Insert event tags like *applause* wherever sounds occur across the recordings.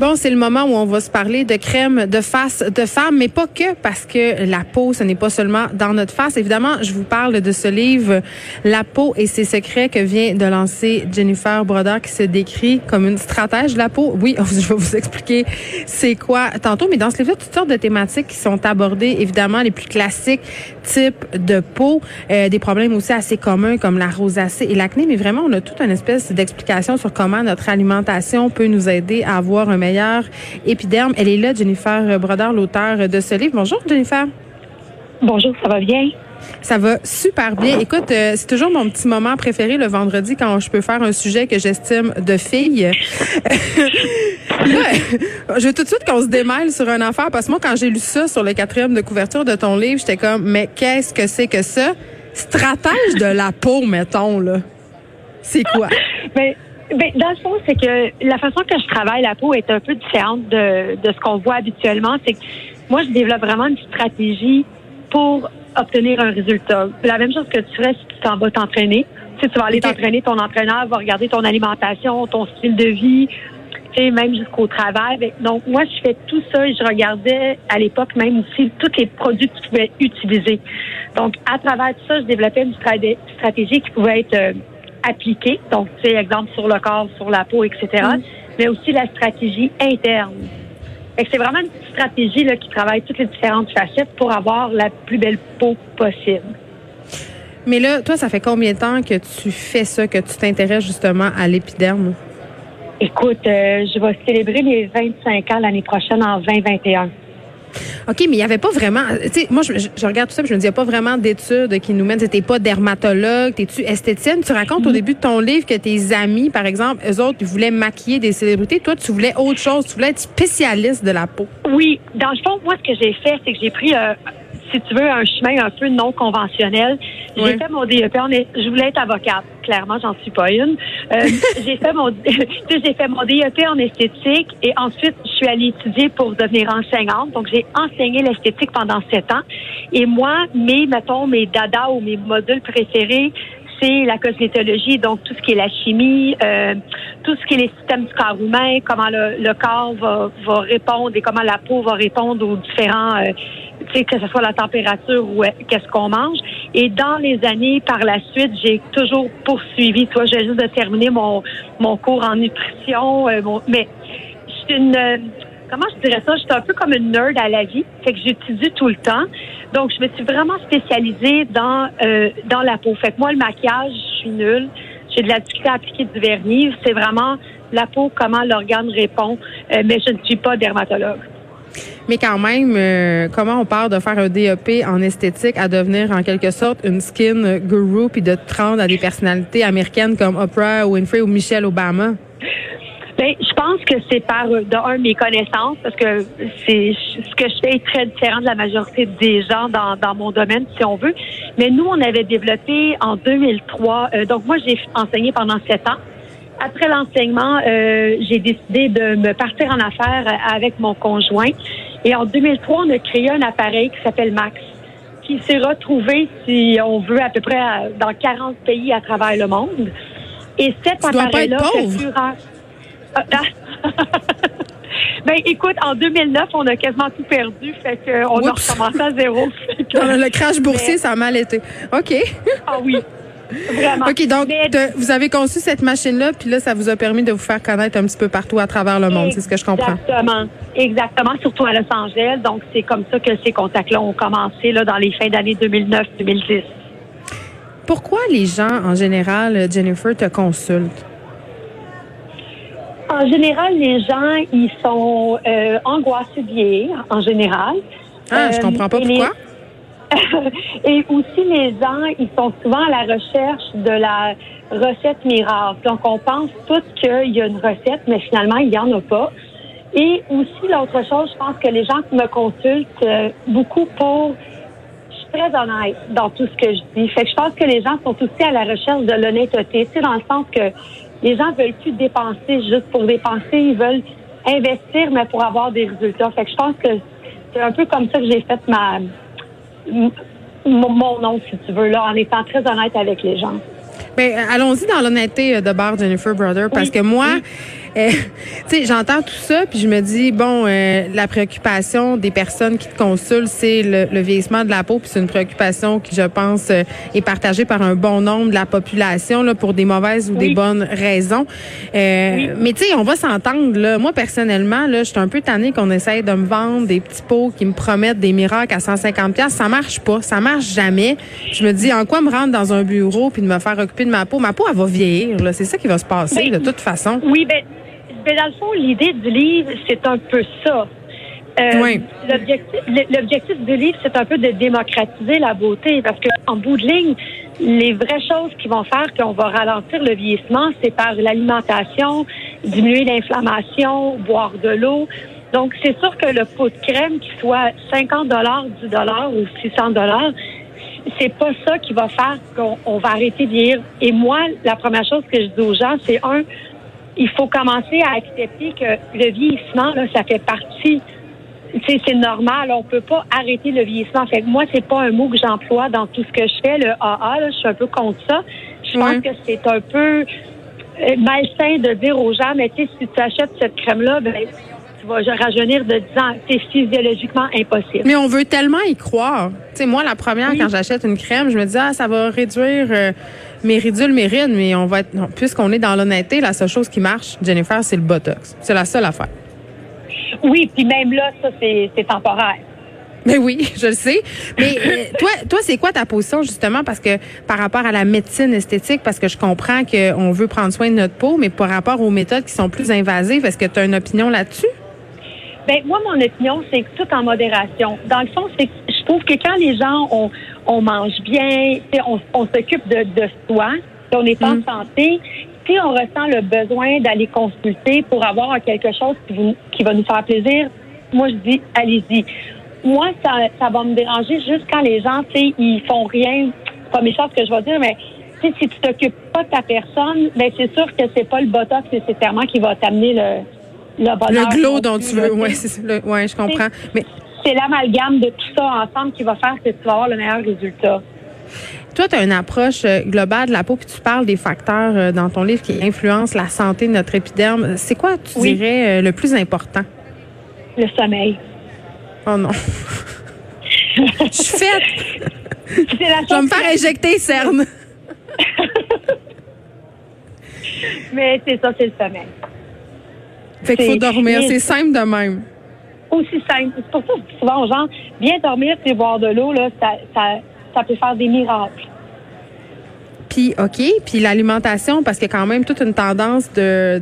Bon, c'est le moment où on va se parler de crème de face de femme, mais pas que parce que la peau, ce n'est pas seulement dans notre face. Évidemment, je vous parle de ce livre, La peau et ses secrets que vient de lancer Jennifer Brodeur qui se décrit comme une stratège de la peau. Oui, *laughs* je vais vous expliquer c'est quoi tantôt, mais dans ce livre, toutes sortes de thématiques qui sont abordées, évidemment, les plus classiques types de peau, euh, des problèmes aussi assez communs comme la rosacée et l'acné, mais vraiment, on a toute une espèce d'explication sur comment notre alimentation peut nous aider à avoir un meilleur épiderme. Elle est là, Jennifer Brodeur, l'auteur de ce livre. Bonjour, Jennifer. Bonjour, ça va bien? Ça va super bien. Écoute, euh, c'est toujours mon petit moment préféré le vendredi quand je peux faire un sujet que j'estime de fille. *laughs* je veux tout de suite qu'on se démêle sur un affaire parce que moi, quand j'ai lu ça sur le quatrième de couverture de ton livre, j'étais comme, mais qu'est-ce que c'est que ça? Stratège de la peau, mettons, là. C'est quoi? *laughs* Ben, ben, dans le fond, c'est que la façon que je travaille la peau est un peu différente de, de ce qu'on voit habituellement. C'est que moi, je développe vraiment une stratégie pour obtenir un résultat. La même chose que tu ferais si tu t'en vas t'entraîner. Si tu vas aller t'entraîner, ton entraîneur va regarder ton alimentation, ton style de vie, tu sais, même jusqu'au travail. Donc, moi, je fais tout ça et je regardais à l'époque même aussi tous les produits que tu pouvais utiliser. Donc, à travers tout ça, je développais une stratégie qui pouvait être euh, appliquée. Donc, tu sais, exemple sur le corps, sur la peau, etc. Mm. Mais aussi la stratégie interne. C'est vraiment une stratégie là, qui travaille toutes les différentes facettes pour avoir la plus belle peau possible. Mais là, toi, ça fait combien de temps que tu fais ça, que tu t'intéresses justement à l'épiderme? Écoute, euh, je vais célébrer les 25 ans l'année prochaine en 2021. OK, mais il n'y avait pas vraiment. Tu sais, moi, je, regarde tout ça, je me dis, il n'y a pas vraiment d'études qui nous mènent. Tu pas dermatologue, t'es-tu esthéticienne? Tu racontes au mm-hmm. début de ton livre que tes amis, par exemple, eux autres, ils voulaient maquiller des célébrités. Toi, tu voulais autre chose. Tu voulais être spécialiste de la peau. Oui. Dans le fond, moi, ce que j'ai fait, c'est que j'ai pris euh, si tu veux, un chemin un peu non conventionnel. J'ai fait mon DEP. je voulais être avocate. Clairement, j'en suis pas une. Euh, *laughs* j'ai fait mon, *laughs* j'ai fait mon DEP en esthétique et ensuite, je suis allée étudier pour devenir enseignante. Donc, j'ai enseigné l'esthétique pendant sept ans. Et moi, mes, mettons, mes dada ou mes modules préférés, c'est la cosmétologie, donc tout ce qui est la chimie, euh, tout ce qui est les systèmes du corps humain, comment le, corps va, va, répondre et comment la peau va répondre aux différents, euh, que ce soit la température ou euh, qu'est-ce qu'on mange. Et dans les années par la suite, j'ai toujours poursuivi. Toi, j'ai juste de terminer mon, mon cours en nutrition, mais je suis une comment je dirais ça, je suis un peu comme une nerd à la vie, fait que j'étudie tout le temps. Donc, je me suis vraiment spécialisée dans euh, dans la peau. Fait que moi, le maquillage, je suis nulle. J'ai de la difficulté à appliquer du vernis. C'est vraiment la peau, comment l'organe répond. Euh, mais je ne suis pas dermatologue. Mais quand même, euh, comment on part de faire un DEP en esthétique à devenir en quelque sorte une skin guru puis de te rendre à des personnalités américaines comme Oprah Winfrey ou Michelle Obama? Ben, je pense que c'est par d'un mes connaissances parce que c'est ce que je fais est très différent de la majorité des gens dans, dans mon domaine, si on veut. Mais nous, on avait développé en 2003. Euh, donc moi, j'ai enseigné pendant sept ans. Après l'enseignement, euh, j'ai décidé de me partir en affaires avec mon conjoint. Et en 2003, on a créé un appareil qui s'appelle Max, qui s'est retrouvé, si on veut, à peu près dans 40 pays à travers le monde. Et cet appareil-là. *laughs* ben, écoute, en 2009, on a quasiment tout perdu, fait qu'on a recommencé à zéro. *laughs* le crash boursier, ça a mal été. OK. ah oui. Vraiment. OK, donc vous avez conçu cette machine-là, puis là, ça vous a permis de vous faire connaître un petit peu partout à travers le monde, c'est ce que je comprends. Exactement. Exactement, surtout à Los Angeles. Donc, c'est comme ça que ces contacts-là ont commencé là, dans les fins d'année 2009-2010. Pourquoi les gens, en général, Jennifer, te consultent? En général, les gens, ils sont euh, angoissés de vieillir, en général. Ah, je je comprends pas euh, pourquoi. *laughs* et aussi, les gens, ils sont souvent à la recherche de la recette miracle. Donc, on pense tous qu'il y a une recette, mais finalement, il n'y en a pas. Et aussi, l'autre chose, je pense que les gens qui me consultent euh, beaucoup pour... Très honnête dans tout ce que je dis. Fait que je pense que les gens sont aussi à la recherche de l'honnêteté. C'est dans le sens que les gens veulent plus dépenser juste pour dépenser, ils veulent investir, mais pour avoir des résultats. Fait que je pense que c'est un peu comme ça que j'ai fait ma mon nom, si tu veux, là, en étant très honnête avec les gens. Ben, allons-y dans l'honnêteté de bar Jennifer Brother, parce que moi, euh, *laughs* tu sais, j'entends tout ça, puis je me dis, bon, euh, la préoccupation des personnes qui te consultent, c'est le, vieillissement de la peau, puis c'est une préoccupation qui, je pense, euh, est partagée par un bon nombre de la population, là, pour des mauvaises ou des bonnes raisons. Mais tu sais, on va s'entendre, là. Moi, personnellement, là, je suis un peu tannée qu'on essaye de me vendre des petits pots qui me promettent des miracles à 150 pièces. Ça marche pas, ça marche jamais. Je me dis, en quoi me rendre dans un bureau puis de me faire occuper de ma peau? Ma peau, elle va vieillir, là. C'est ça qui va se passer, de toute façon. Oui, ben mais dans le fond, l'idée du livre, c'est un peu ça. Euh, L'objectif du livre, c'est un peu de démocratiser la beauté parce qu'en bout de ligne, les vraies choses qui vont faire qu'on va ralentir le vieillissement, c'est par l'alimentation, diminuer l'inflammation, boire de l'eau. Donc, c'est sûr que le pot de crème, qui soit 50 dollars, 10 dollars ou 600 dollars, c'est pas ça qui va faire qu'on va arrêter de vieillir. Et moi, la première chose que je dis aux gens, c'est un, il faut commencer à accepter que le vieillissement, là, ça fait partie. C'est normal, on peut pas arrêter le vieillissement. Fait que moi, c'est pas un mot que j'emploie dans tout ce que je fais, le AA, je suis un peu contre ça. Je pense que c'est un peu euh, malsain de dire aux gens, mais tu sais, si tu achètes cette crème-là, ben, tu vas rajeunir de 10 ans. C'est physiologiquement impossible. Mais on veut tellement y croire. Tu sais, moi, la première, quand j'achète une crème, je me dis, ah, ça va réduire euh, mes ridules, mes rides, mais on va être, puisqu'on est dans l'honnêteté, la seule chose qui marche, Jennifer, c'est le Botox. C'est la seule affaire. Oui, puis même là, ça, c'est temporaire. Mais oui, *laughs* je le sais. Mais euh, toi, toi, c'est quoi ta position justement? Parce que par rapport à la médecine esthétique, parce que je comprends qu'on veut prendre soin de notre peau, mais par rapport aux méthodes qui sont plus invasives, est-ce que tu as une opinion là-dessus? Ben moi, mon opinion, c'est que tout en modération. Dans le fond, c'est je trouve que quand les gens on, on mange bien, on, on s'occupe de, de soi, on est en mm. santé, si on ressent le besoin d'aller consulter pour avoir quelque chose qui, vous, qui va nous faire plaisir, moi je dis allez-y. Moi, ça, ça va me déranger juste quand les gens, tu sais, ils font rien. C'est pas méchant ce que je vais dire, mais si tu t'occupes pas de ta personne, ben c'est sûr que c'est pas le botox nécessairement qui va t'amener le le glow dont tu veux. Oui, ouais, je comprends. Mais c'est l'amalgame de tout ça ensemble qui va faire que tu vas avoir le meilleur résultat. Toi, tu as une approche euh, globale de la peau, puis tu parles des facteurs euh, dans ton livre qui influencent la santé de notre épiderme. C'est quoi, tu dirais, euh, le plus important? Le sommeil. Oh non. *laughs* Je suis faite. Je vais me faire injecter CERN. *laughs* Mais c'est ça, c'est le sommeil. Fait qu'il faut dormir. C'est simple de même. Aussi simple. C'est pour ça que souvent aux gens, bien dormir et boire de l'eau, là, ça, ça, ça peut faire des miracles. Puis OK, puis l'alimentation parce qu'il y a quand même toute une tendance de, euh,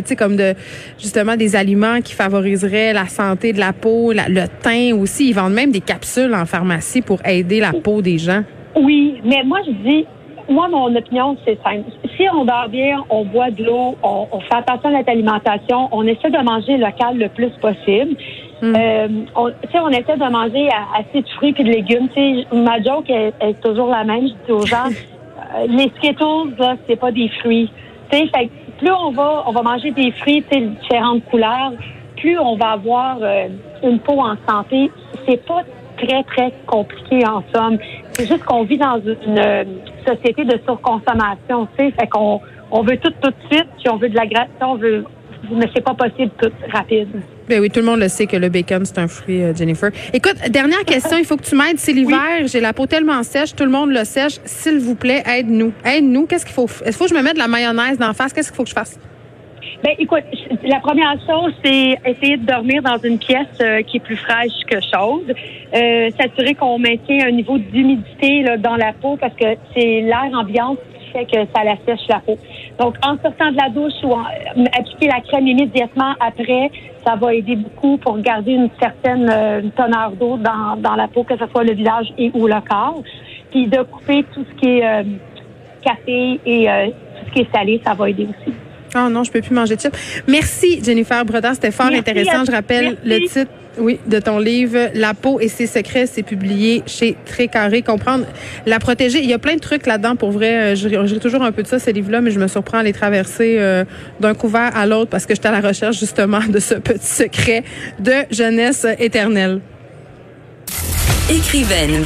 tu sais comme de justement des aliments qui favoriseraient la santé de la peau, le teint aussi, ils vendent même des capsules en pharmacie pour aider la peau des gens. Oui, mais moi je dis moi, mon opinion, c'est simple. Si on dort bien, on boit de l'eau, on, fait attention à notre alimentation, on essaie de manger local le plus possible. Hmm. Euh, on, on essaie de manger assez de fruits et de légumes. ma joke est, toujours la même. Je dis aux gens, *laughs* euh, les Skittles, là, c'est pas des fruits. Fait, plus on va, on va manger des fruits, de différentes couleurs, plus on va avoir euh, une peau en santé. C'est pas très, très compliqué en somme. C'est juste qu'on vit dans une euh, société de surconsommation, tu sais. Fait qu'on on veut tout tout de suite, puis on veut de la on veut mais c'est pas possible tout rapide. Ben oui, tout le monde le sait que le bacon, c'est un fruit, euh, Jennifer. Écoute, dernière question, il faut que tu m'aides. C'est l'hiver, j'ai la peau tellement sèche, tout le monde le sèche. S'il vous plaît, aide-nous. Aide-nous. Qu'est-ce qu'il faut? Est-ce faut que je me mette de la mayonnaise d'en face? Qu'est-ce qu'il faut que je fasse? Ben, écoute, la première chose, c'est essayer de dormir dans une pièce euh, qui est plus fraîche que chaude. Euh, s'assurer qu'on maintient un niveau d'humidité dans la peau parce que c'est l'air ambiant qui fait que ça la sèche la peau. Donc, en sortant de la douche ou en, euh, appliquer la crème immédiatement après, ça va aider beaucoup pour garder une certaine teneur d'eau dans, dans la peau, que ce soit le visage et ou le corps. Puis de couper tout ce qui est café et tout ce qui est salé, ça va aider aussi. Oh non, je peux plus manger de chips. Merci Jennifer Brodin, c'était fort intéressant. Je rappelle le titre oui, de ton livre La peau et ses secrets, c'est publié chez Très Carré. Comprendre la protéger. Il y a plein de trucs là-dedans pour vrai. Euh, j'ai toujours un peu de ça, ces livres-là, mais je me surprends à les traverser euh, d'un couvert à l'autre parce que j'étais à la recherche justement de ce petit secret de jeunesse éternelle. Écrivaine,